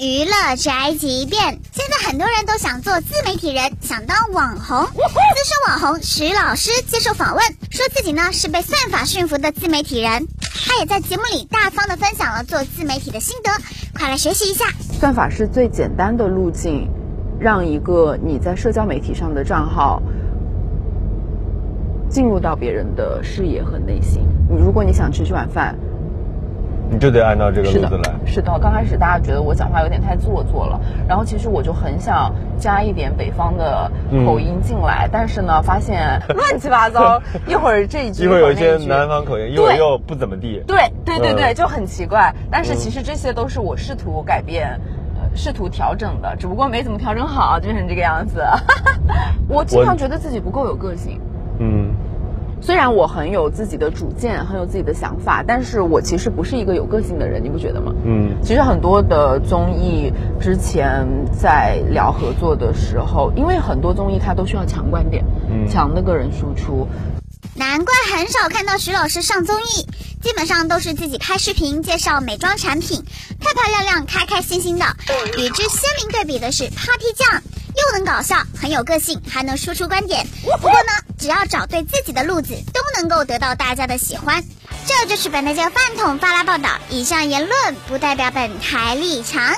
娱乐宅急便。现在很多人都想做自媒体人，想当网红。资深网红徐老师接受访问，说自己呢是被算法驯服的自媒体人。他也在节目里大方的分享了做自媒体的心得，快来学习一下。算法是最简单的路径，让一个你在社交媒体上的账号进入到别人的视野和内心。你如果你想吃这碗饭。你就得按照这个路子来。是的，刚开始大家觉得我讲话有点太做作了，然后其实我就很想加一点北方的口音进来，但是呢，发现乱七八糟，一会儿这一句，一会儿有一些南方口音，一会儿又不怎么地。对对对对，就很奇怪。但是其实这些都是我试图改变、试图调整的，只不过没怎么调整好，就变成这个样子。我经常觉得自己不够有个性。嗯。虽然我很有自己的主见，很有自己的想法，但是我其实不是一个有个性的人，你不觉得吗？嗯，其实很多的综艺之前在聊合作的时候，因为很多综艺它都需要强观点，嗯，强的个人输出。难怪很少看到徐老师上综艺，基本上都是自己拍视频介绍美妆产品，漂漂亮亮、开开心心的。与之鲜明对比的是 Papi 酱。又能搞笑，很有个性，还能说出观点。不过呢，只要找对自己的路子，都能够得到大家的喜欢。这就是本台饭桶发拉报道，以上言论不代表本台立场。